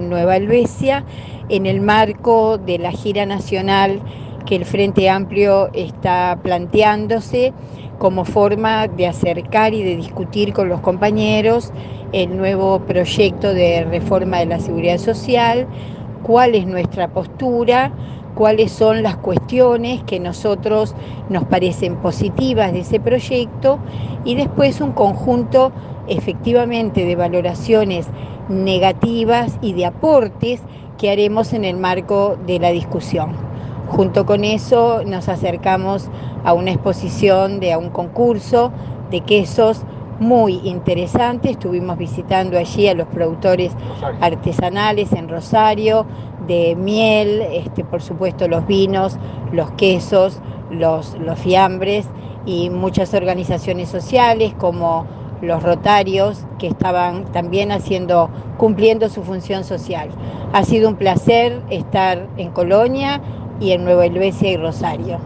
Nueva Helvecia en el marco de la gira nacional que el Frente Amplio está planteándose como forma de acercar y de discutir con los compañeros el nuevo proyecto de reforma de la seguridad social, cuál es nuestra postura, cuáles son las cuestiones que nosotros nos parecen positivas de ese proyecto y después un conjunto efectivamente de valoraciones negativas y de aportes que haremos en el marco de la discusión. Junto con eso nos acercamos a una exposición de a un concurso de quesos muy interesante. Estuvimos visitando allí a los productores artesanales en Rosario, de miel, este, por supuesto los vinos, los quesos, los, los fiambres y muchas organizaciones sociales como los rotarios que estaban también haciendo, cumpliendo su función social. Ha sido un placer estar en Colonia y en Nueva Helvecia y Rosario.